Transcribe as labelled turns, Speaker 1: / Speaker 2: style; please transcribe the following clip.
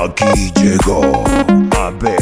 Speaker 1: Aquí llegó a ver.